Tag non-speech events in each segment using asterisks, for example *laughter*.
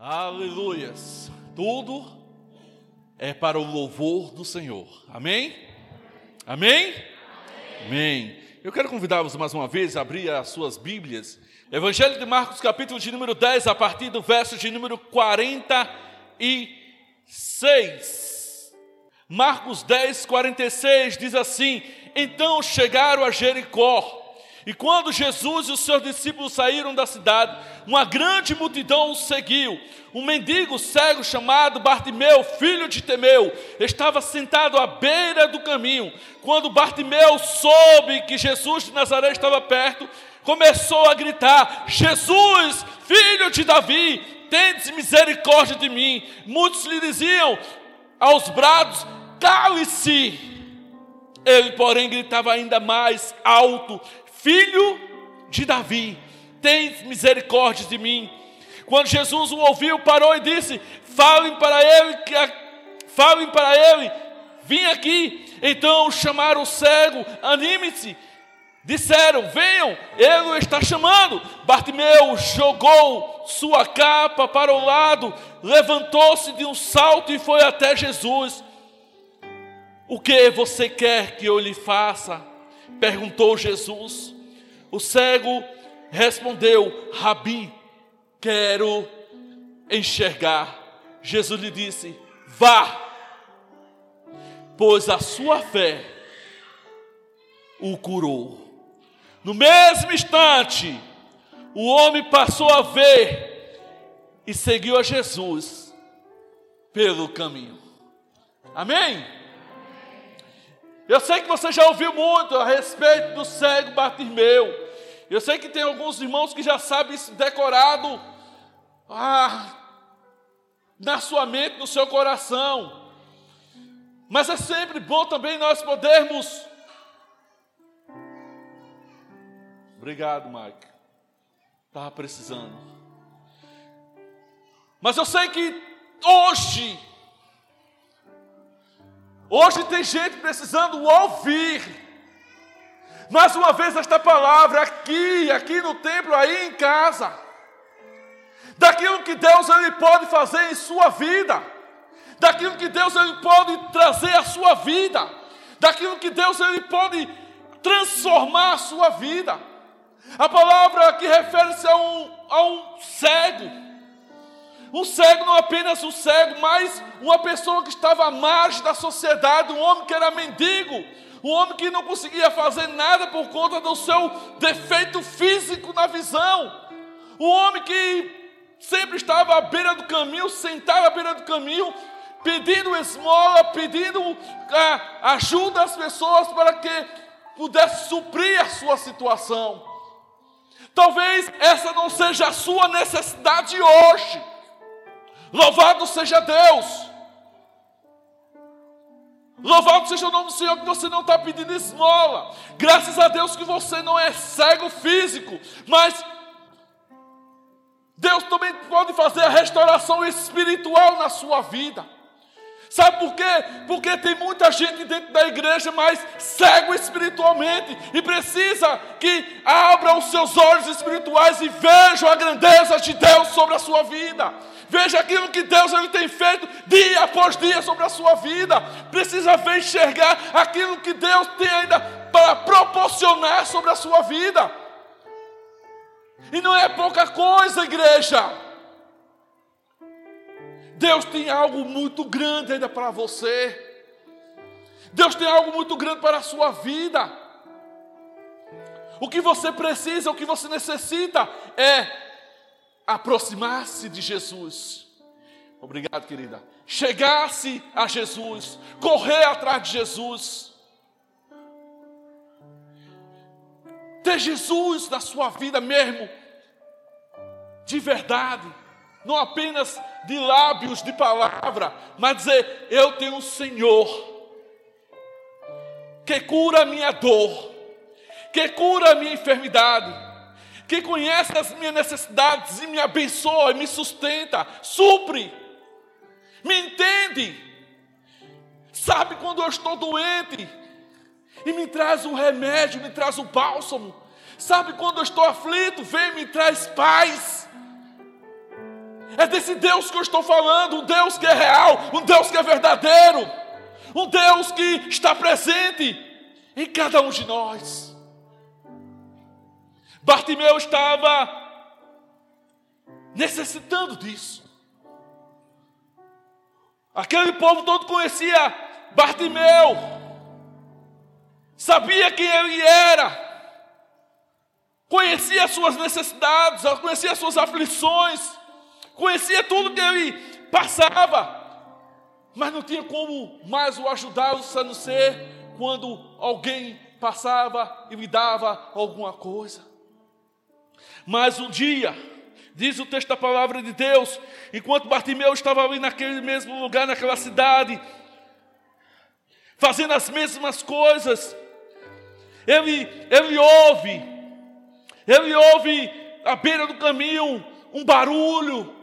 Aleluias. Tudo é para o louvor do Senhor. Amém? Amém? Amém. Eu quero convidá-los mais uma vez a abrir as suas Bíblias. Evangelho de Marcos, capítulo de número 10, a partir do verso de número 46. Marcos 10, 46 diz assim: Então chegaram a Jericó. E quando Jesus e os seus discípulos saíram da cidade, uma grande multidão os seguiu. Um mendigo cego chamado Bartimeu, filho de Temeu, estava sentado à beira do caminho. Quando Bartimeu soube que Jesus de Nazaré estava perto, começou a gritar: Jesus, filho de Davi, tende misericórdia de mim. Muitos lhe diziam aos brados: cale-se. Ele, porém, gritava ainda mais alto: Filho de Davi, tem misericórdia de mim. Quando Jesus o ouviu, parou e disse: Falem para ele, falem para ele, vim aqui. Então chamaram o cego, anime-se. Disseram: Venham, ele está chamando. Bartimeu jogou sua capa para o lado, levantou-se de um salto e foi até Jesus. O que você quer que eu lhe faça? Perguntou Jesus. O cego respondeu: Rabi, quero enxergar. Jesus lhe disse: Vá, pois a sua fé o curou. No mesmo instante, o homem passou a ver e seguiu a Jesus pelo caminho. Amém? Eu sei que você já ouviu muito a respeito do cego Bartimeu. Eu sei que tem alguns irmãos que já sabem isso decorado ah, na sua mente, no seu coração. Mas é sempre bom também nós podermos. Obrigado, Mike. Estava precisando. Mas eu sei que hoje Hoje tem gente precisando ouvir. Mais uma vez esta palavra aqui, aqui no templo, aí em casa. Daquilo que Deus ele pode fazer em sua vida. Daquilo que Deus ele pode trazer à sua vida. Daquilo que Deus ele pode transformar a sua vida. A palavra aqui refere-se a um, a um cego um cego não apenas um cego, mas uma pessoa que estava à margem da sociedade, um homem que era mendigo, um homem que não conseguia fazer nada por conta do seu defeito físico na visão, um homem que sempre estava à beira do caminho, sentado à beira do caminho, pedindo esmola, pedindo ah, ajuda às pessoas para que pudesse suprir a sua situação. Talvez essa não seja a sua necessidade hoje. Louvado seja Deus. Louvado seja o nome do Senhor que você não está pedindo esmola. Graças a Deus que você não é cego físico, mas Deus também pode fazer a restauração espiritual na sua vida. Sabe por quê? Porque tem muita gente dentro da igreja, mas cego espiritualmente e precisa que abra os seus olhos espirituais e veja a grandeza de Deus sobre a sua vida. Veja aquilo que Deus ele tem feito dia após dia sobre a sua vida. Precisa ver enxergar aquilo que Deus tem ainda para proporcionar sobre a sua vida. E não é pouca coisa, igreja. Deus tem algo muito grande ainda para você. Deus tem algo muito grande para a sua vida. O que você precisa, o que você necessita é aproximar-se de Jesus. Obrigado, querida. Chegar-se a Jesus, correr atrás de Jesus. Ter Jesus na sua vida mesmo, de verdade, não apenas de lábios, de palavra, mas dizer: Eu tenho um Senhor que cura a minha dor, que cura a minha enfermidade que conhece as minhas necessidades e me abençoa, e me sustenta, supre, me entende, sabe quando eu estou doente e me traz um remédio, me traz um bálsamo, sabe quando eu estou aflito, vem e me traz paz. É desse Deus que eu estou falando, um Deus que é real, um Deus que é verdadeiro, um Deus que está presente em cada um de nós. Bartimeu estava necessitando disso. Aquele povo todo conhecia Bartimeu, sabia quem ele era, conhecia as suas necessidades, conhecia as suas aflições, conhecia tudo que ele passava, mas não tinha como mais o ajudar, a não ser quando alguém passava e lhe dava alguma coisa. Mas um dia, diz o texto da palavra de Deus, enquanto Bartimeu estava ali naquele mesmo lugar, naquela cidade, fazendo as mesmas coisas, ele, ele ouve, ele ouve à beira do caminho um barulho,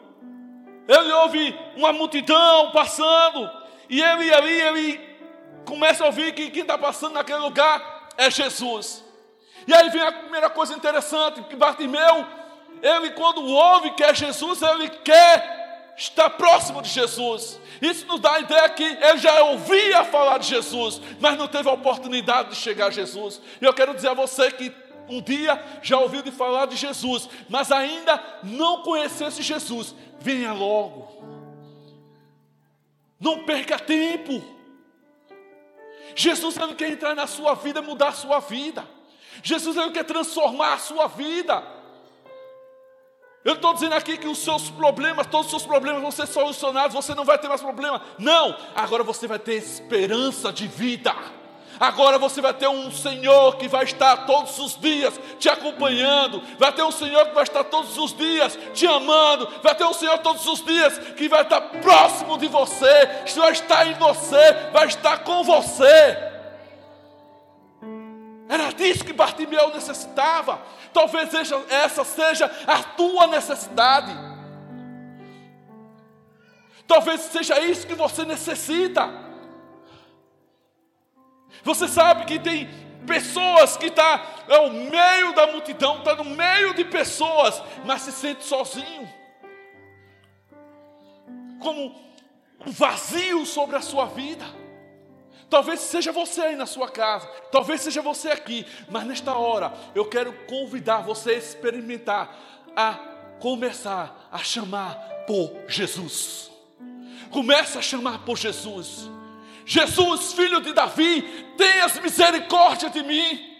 ele ouve uma multidão passando, e ele ali, ele começa a ouvir que quem está passando naquele lugar é Jesus. E aí vem a primeira coisa interessante, que Bartimeu, ele quando ouve que é Jesus, ele quer estar próximo de Jesus. Isso nos dá a ideia que ele já ouvia falar de Jesus, mas não teve a oportunidade de chegar a Jesus. E eu quero dizer a você que um dia já ouviu de falar de Jesus, mas ainda não conhecesse Jesus, venha logo. Não perca tempo. Jesus ele quer entrar na sua vida, mudar a sua vida. Jesus ele quer transformar a sua vida. Eu estou dizendo aqui que os seus problemas, todos os seus problemas vão ser solucionados, você não vai ter mais problema. Não, agora você vai ter esperança de vida. Agora você vai ter um Senhor que vai estar todos os dias te acompanhando, vai ter um Senhor que vai estar todos os dias te amando, vai ter um Senhor todos os dias que vai estar próximo de você, que vai estar em você, vai estar com você. Era disso que Bartimeu necessitava. Talvez essa seja a tua necessidade. Talvez seja isso que você necessita. Você sabe que tem pessoas que está ao meio da multidão, está no meio de pessoas, mas se sente sozinho. Como um vazio sobre a sua vida. Talvez seja você aí na sua casa, talvez seja você aqui, mas nesta hora eu quero convidar você a experimentar, a começar a chamar por Jesus. Comece a chamar por Jesus. Jesus, filho de Davi, tenhas misericórdia de mim.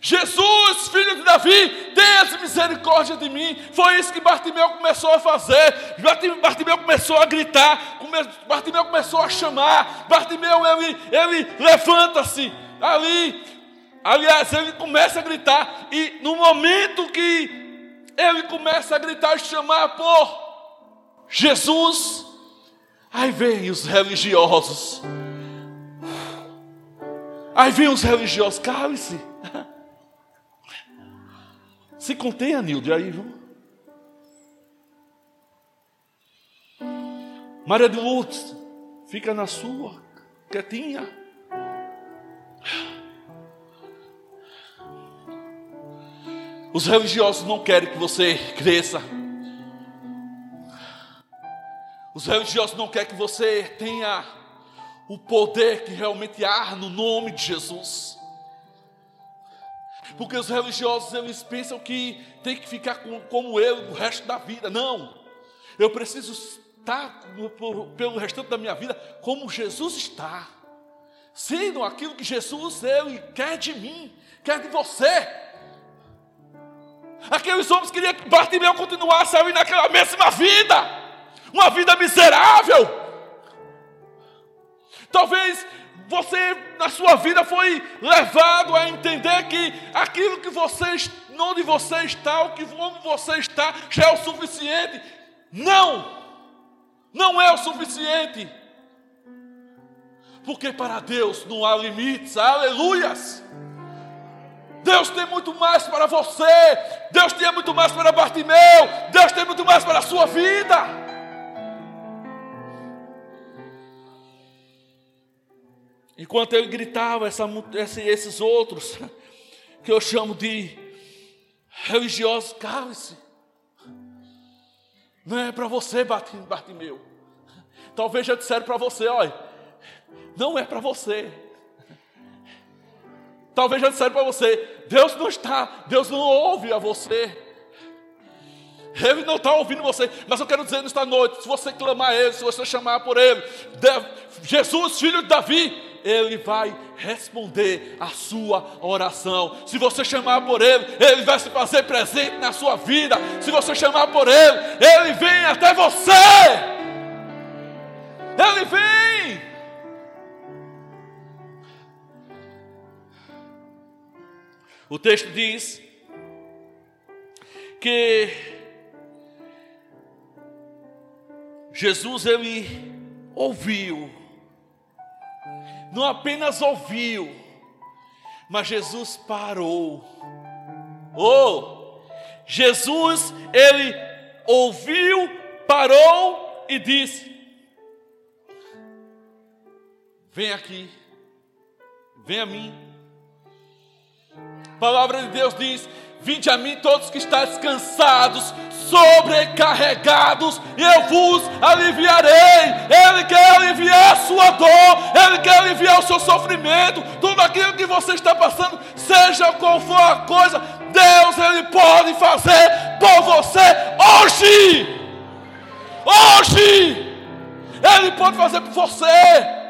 Jesus, filho de Davi, tenhas misericórdia de mim. Foi isso que Bartimeu começou a fazer. Bartimeu começou a gritar, Bartimeu começou a chamar. Bartimeu, ele, ele levanta-se ali. Aliás, ele começa a gritar, e no momento que ele começa a gritar e chamar por Jesus, aí vem os religiosos Aí vem os religiosos, cale-se. *laughs* Se contenha, Nilde, aí, viu? Maria de Lourdes, fica na sua, quietinha. Os religiosos não querem que você cresça. Os religiosos não querem que você tenha o poder que realmente há no nome de Jesus. Porque os religiosos eles pensam que tem que ficar como eu o resto da vida. Não. Eu preciso estar pelo restante da minha vida como Jesus está. Sendo aquilo que Jesus ele quer de mim, quer de você. Aqueles homens queriam que Bartimeu continuasse ali naquela mesma vida, uma vida miserável, Talvez você na sua vida foi levado a entender que aquilo que você, onde você está, o que onde você está, já é o suficiente. Não! Não é o suficiente. Porque para Deus não há limites, aleluias. Deus tem muito mais para você, Deus tem muito mais para Bartimeu, Deus tem muito mais para a sua vida. Enquanto ele gritava, essa, esses outros, *laughs* que eu chamo de religiosos, cale-se. Não é para você, Bartimeu. Talvez já disseram para você, olha, não é para você. Talvez já disseram para você, Deus não está, Deus não ouve a você. Ele não está ouvindo você, mas eu quero dizer nesta noite: se você clamar a Ele, se você chamar por Ele, Jesus, filho de Davi, Ele vai responder a sua oração. Se você chamar por Ele, Ele vai se fazer presente na sua vida. Se você chamar por Ele, Ele vem até você. Ele vem. O texto diz que Jesus ele ouviu, não apenas ouviu, mas Jesus parou. Oh, Jesus ele ouviu, parou e disse: Vem aqui, vem a mim. A palavra de Deus diz: Vinde a mim todos que estáis cansados, sobrecarregados, e eu vos aliviarei. Ele quer aliviar a sua dor, Ele quer aliviar o seu sofrimento, tudo aquilo que você está passando, seja qual for a coisa, Deus Ele pode fazer por você hoje. Hoje, Ele pode fazer por você.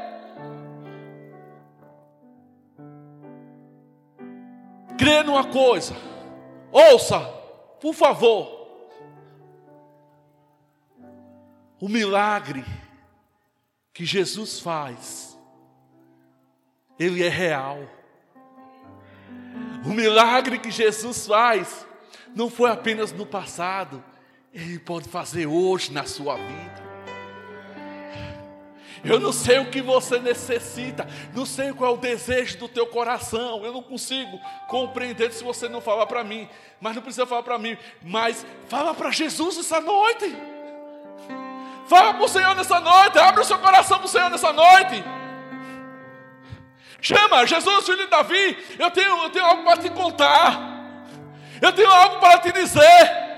crê numa coisa, ouça, por favor, o milagre que Jesus faz, ele é real. O milagre que Jesus faz não foi apenas no passado, ele pode fazer hoje na sua vida. Eu não sei o que você necessita, não sei qual é o desejo do teu coração. Eu não consigo compreender se você não falar para mim, mas não precisa falar para mim, mas fala para Jesus essa noite. Fala para o Senhor nessa noite, abre o seu coração para o Senhor nessa noite. Chama, Jesus, filho de Davi, eu tenho, eu tenho algo para te contar. Eu tenho algo para te dizer.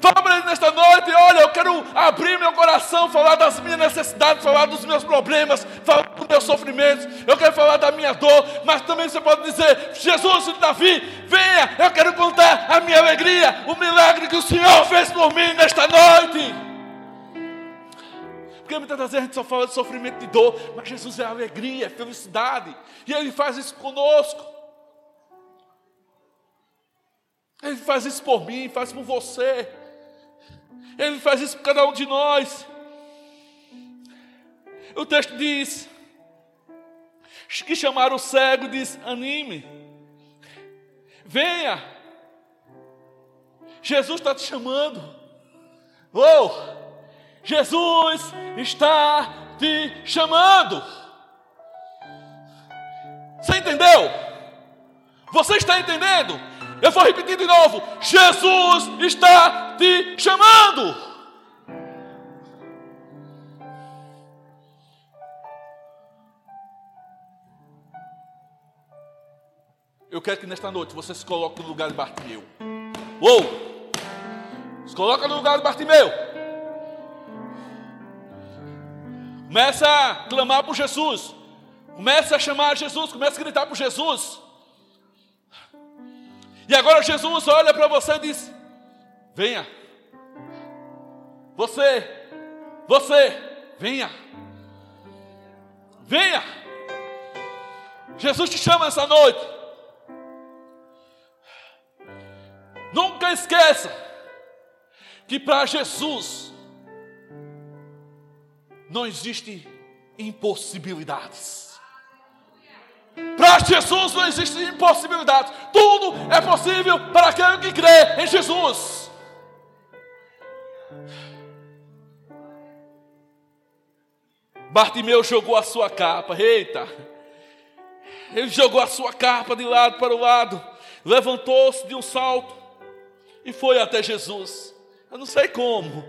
Fala para ele nesta noite: olha, eu quero abrir meu coração, falar das minhas necessidades, falar dos meus problemas, falar dos meus sofrimentos. Eu quero falar da minha dor, mas também você pode dizer: Jesus, de Davi, venha, eu quero contar a minha alegria, o milagre que o Senhor fez por mim nesta noite. Porque muitas vezes a gente só fala de sofrimento e dor, mas Jesus é alegria, é felicidade, e Ele faz isso conosco. Ele faz isso por mim, faz por você. Ele faz isso por cada um de nós. O texto diz que chamaram o cego diz: anime, venha. Jesus está te chamando. Oh, Jesus está te chamando. Você entendeu? Você está entendendo? Eu vou repetir de novo: Jesus está te chamando. Eu quero que nesta noite você se coloque no lugar de Bartimeu. Uou! Se coloca no lugar de Bartimeu. Começa a clamar por Jesus. Começa a chamar Jesus. Começa a gritar por Jesus. E agora Jesus olha para você e diz: Venha. Você, você, venha. Venha. Jesus te chama essa noite. Nunca esqueça que para Jesus não existe impossibilidades. Para Jesus não existe impossibilidade. Tudo é possível para aquele que crê em Jesus. Bartimeu jogou a sua capa. Eita! Ele jogou a sua capa de lado para o lado, levantou-se de um salto e foi até Jesus. Eu não sei como.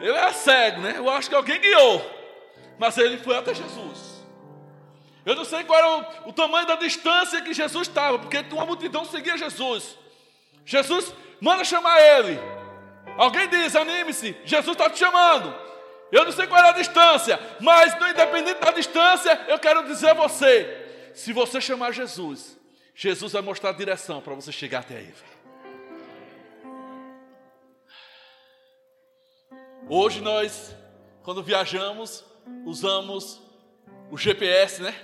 Ele era cego, né? Eu acho que alguém guiou. Mas ele foi até Jesus. Eu não sei qual era o, o tamanho da distância que Jesus estava, porque uma multidão seguia Jesus. Jesus manda chamar ele. Alguém diz: anime-se, Jesus está te chamando. Eu não sei qual é a distância, mas independente da distância, eu quero dizer a você: se você chamar Jesus, Jesus vai mostrar a direção para você chegar até Ele. Hoje nós, quando viajamos, usamos o GPS, né?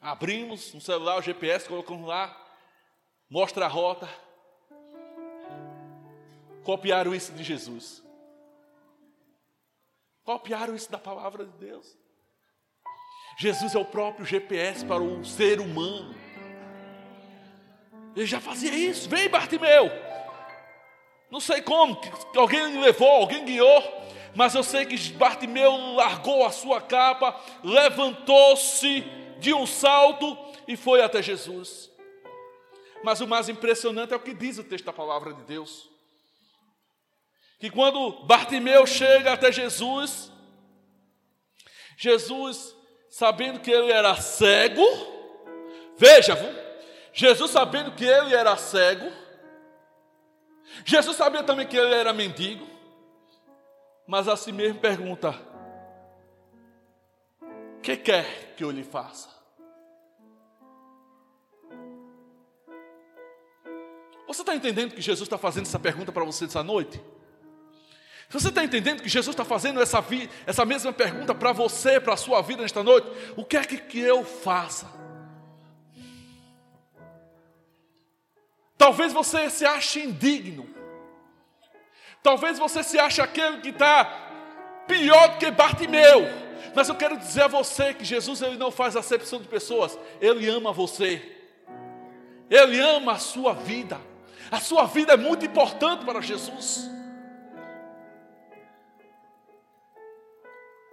Abrimos no celular o GPS, colocamos lá, mostra a rota. Copiaram isso de Jesus. Copiaram isso da palavra de Deus. Jesus é o próprio GPS para o ser humano. Ele já fazia isso. Vem, Bartimeu. Não sei como, alguém levou, alguém guiou, mas eu sei que Bartimeu largou a sua capa, levantou-se de um salto e foi até Jesus. Mas o mais impressionante é o que diz o texto da palavra de Deus. Que quando Bartimeu chega até Jesus, Jesus, sabendo que ele era cego, veja, Jesus sabendo que ele era cego, Jesus sabia também que ele era mendigo, mas a si mesmo pergunta: que quer que eu lhe faça? Você está entendendo que Jesus está fazendo essa pergunta para você essa noite? Você está entendendo que Jesus está fazendo essa, essa mesma pergunta para você, para a sua vida nesta noite? O que é que, que eu faça? Talvez você se ache indigno. Talvez você se ache aquele que está pior do que Bartimeu. Mas eu quero dizer a você que Jesus ele não faz acepção de pessoas. Ele ama você. Ele ama a sua vida. A sua vida é muito importante para Jesus.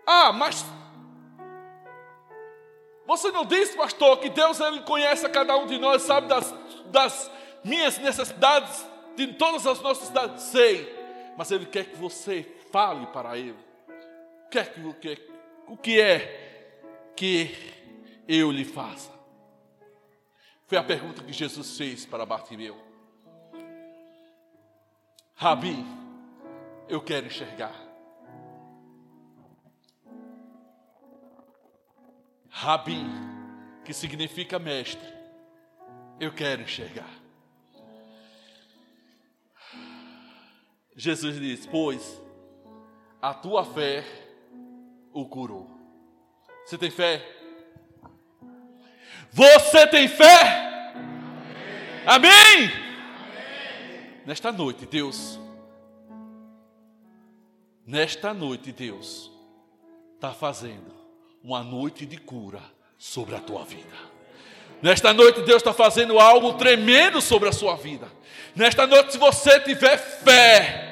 Ah, mas você não disse, pastor, que Deus ele conhece a cada um de nós, sabe das, das minhas necessidades, de todas as nossas necessidades, sei, mas Ele quer que você fale para Ele. Quer que, o, que, o que é que eu lhe faça? Foi a pergunta que Jesus fez para Bartimeu. Rabi, eu quero enxergar. Rabi, que significa mestre, eu quero enxergar. Jesus diz: Pois a tua fé o curou. Você tem fé? Você tem fé? Amém? Amém? Nesta noite, Deus, nesta noite, Deus, está fazendo uma noite de cura sobre a tua vida. Nesta noite, Deus está fazendo algo tremendo sobre a sua vida. Nesta noite, se você tiver fé,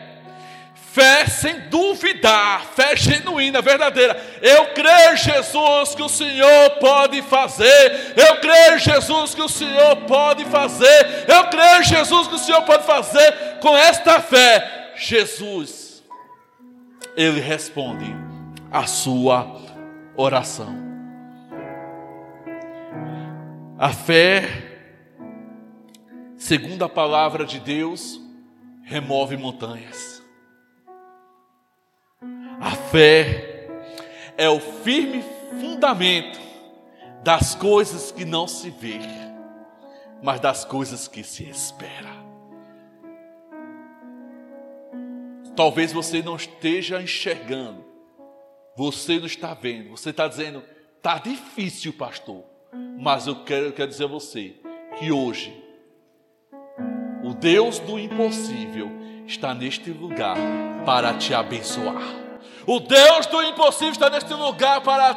fé sem duvidar, fé genuína, verdadeira. Eu creio, Jesus, que o Senhor pode fazer. Eu creio, Jesus, que o Senhor pode fazer. Eu creio, Jesus, que o Senhor pode fazer. Com esta fé, Jesus, Ele responde a sua oração. A fé, segundo a palavra de Deus, remove montanhas. A fé é o firme fundamento das coisas que não se vê, mas das coisas que se espera. Talvez você não esteja enxergando, você não está vendo, você está dizendo, está difícil, pastor. Mas eu quero, eu quero dizer a você que hoje, o Deus do impossível está neste lugar para te abençoar. O Deus do impossível está neste lugar para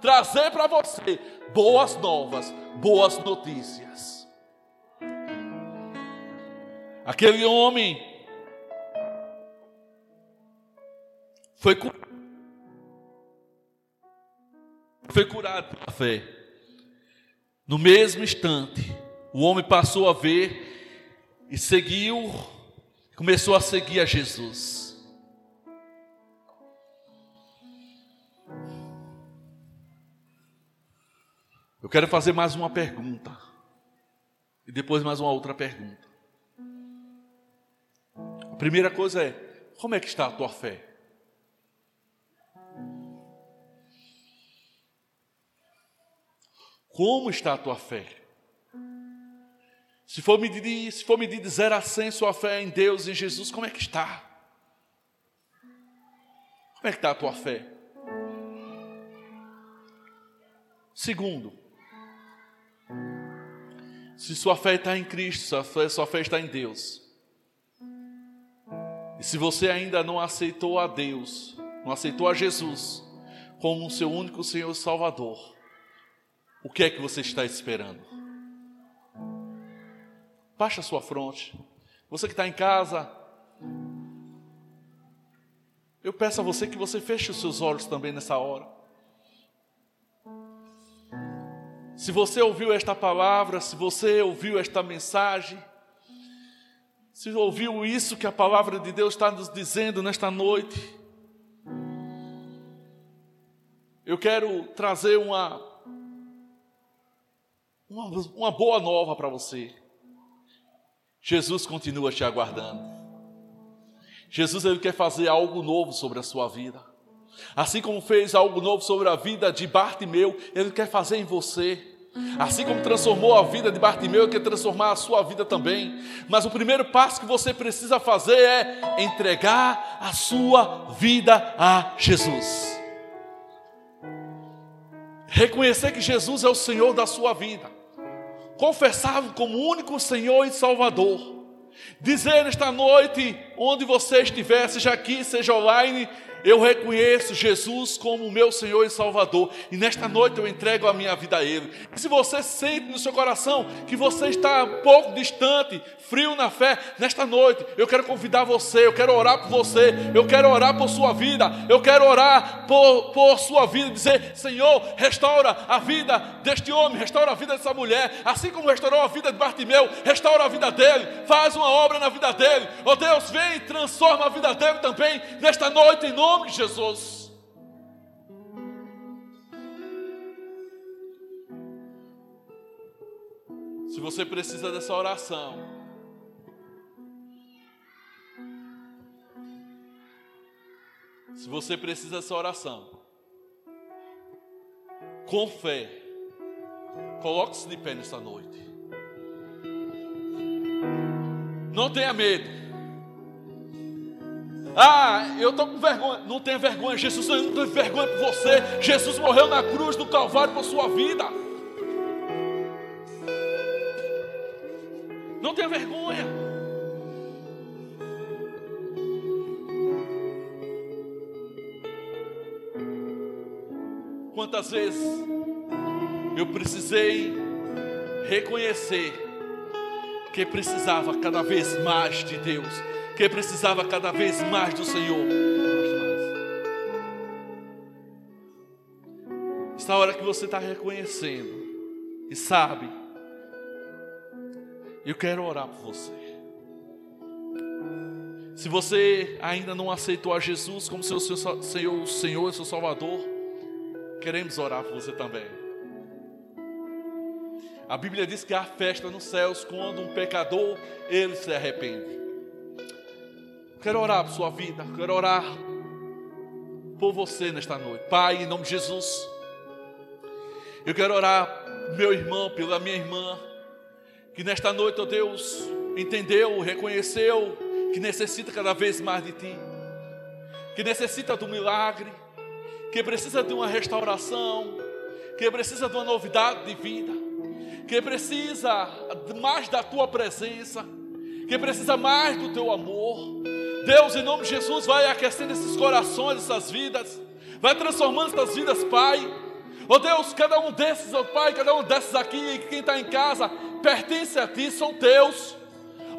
trazer para você boas novas, boas notícias. Aquele homem foi curado, foi curado pela fé. No mesmo instante, o homem passou a ver e seguiu, começou a seguir a Jesus. Eu quero fazer mais uma pergunta. E depois mais uma outra pergunta. A primeira coisa é: Como é que está a tua fé? Como está a tua fé? Se for medir, se for medir de 0 a 100 sua fé em Deus em Jesus, como é que está? Como é que está a tua fé? Segundo, se sua fé está em Cristo, sua fé, sua fé está em Deus. E se você ainda não aceitou a Deus, não aceitou a Jesus como o seu único Senhor e Salvador, o que é que você está esperando? Baixa a sua fronte. Você que está em casa, eu peço a você que você feche os seus olhos também nessa hora. Se você ouviu esta palavra, se você ouviu esta mensagem, se ouviu isso que a palavra de Deus está nos dizendo nesta noite, eu quero trazer uma uma, uma boa nova para você. Jesus continua te aguardando. Jesus ele quer fazer algo novo sobre a sua vida. Assim como fez algo novo sobre a vida de Bartimeu, ele quer fazer em você. Assim como transformou a vida de Bartimeu, quer transformar a sua vida também. Mas o primeiro passo que você precisa fazer é entregar a sua vida a Jesus. Reconhecer que Jesus é o Senhor da sua vida confessá-lo como único Senhor e Salvador. Dizer nesta noite, onde você estiver, seja aqui, seja online, eu reconheço Jesus como meu Senhor e Salvador, e nesta noite eu entrego a minha vida a Ele. E se você sente no seu coração que você está um pouco distante, frio na fé, nesta noite eu quero convidar você, eu quero orar por você, eu quero orar por sua vida, eu quero orar por, por sua vida, dizer: Senhor, restaura a vida deste homem, restaura a vida dessa mulher, assim como restaurou a vida de Bartimeu, restaura a vida dele, faz uma obra na vida dele. Oh Deus, vem e transforma a vida dele também nesta noite, em nome nome de Jesus. Se você precisa dessa oração, se você precisa dessa oração, com fé, coloque-se de pé nesta noite. Não tenha medo. Ah, eu estou com vergonha. Não tenha vergonha. Jesus não tem vergonha por você. Jesus morreu na cruz do Calvário por sua vida. Não tenha vergonha. Quantas vezes eu precisei reconhecer que precisava cada vez mais de Deus que precisava cada vez mais do Senhor. Esta hora que você está reconhecendo e sabe, eu quero orar por você. Se você ainda não aceitou a Jesus como seu, seu Senhor, Senhor e seu Salvador, queremos orar por você também. A Bíblia diz que há festa nos céus quando um pecador ele se arrepende. Quero orar por sua vida, quero orar por você nesta noite. Pai, em nome de Jesus, eu quero orar meu irmão, pela minha irmã, que nesta noite, ó Deus, entendeu, reconheceu que necessita cada vez mais de Ti, que necessita do milagre, que precisa de uma restauração, que precisa de uma novidade de vida, que precisa mais da Tua presença, que precisa mais do Teu amor. Deus, em nome de Jesus, vai aquecendo esses corações, essas vidas, vai transformando essas vidas, Pai. Oh Deus, cada um desses, oh Pai, cada um desses aqui, quem está em casa, pertence a Ti, são Teus.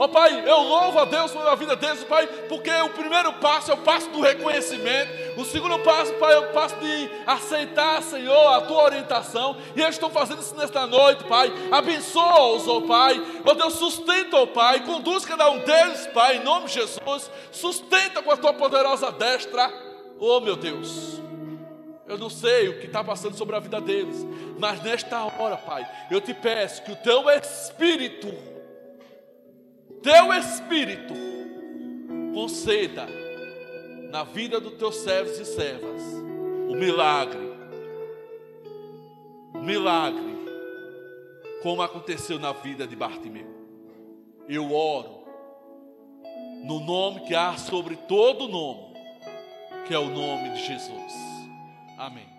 Ó oh, Pai, eu louvo a Deus pela vida deles, Pai, porque o primeiro passo é o passo do reconhecimento, o segundo passo, Pai, é o passo de aceitar, Senhor, a tua orientação, e eles estão fazendo isso nesta noite, Pai. Abençoa-os, ó oh, Pai, ó oh, Deus, sustenta, ó Pai, conduz cada um deles, Pai, em nome de Jesus, sustenta com a tua poderosa destra, oh meu Deus. Eu não sei o que está passando sobre a vida deles, mas nesta hora, Pai, eu te peço que o teu Espírito teu Espírito conceda na vida dos teus servos e servas o milagre. O milagre, como aconteceu na vida de Bartimeu. Eu oro no nome que há sobre todo nome, que é o nome de Jesus. Amém.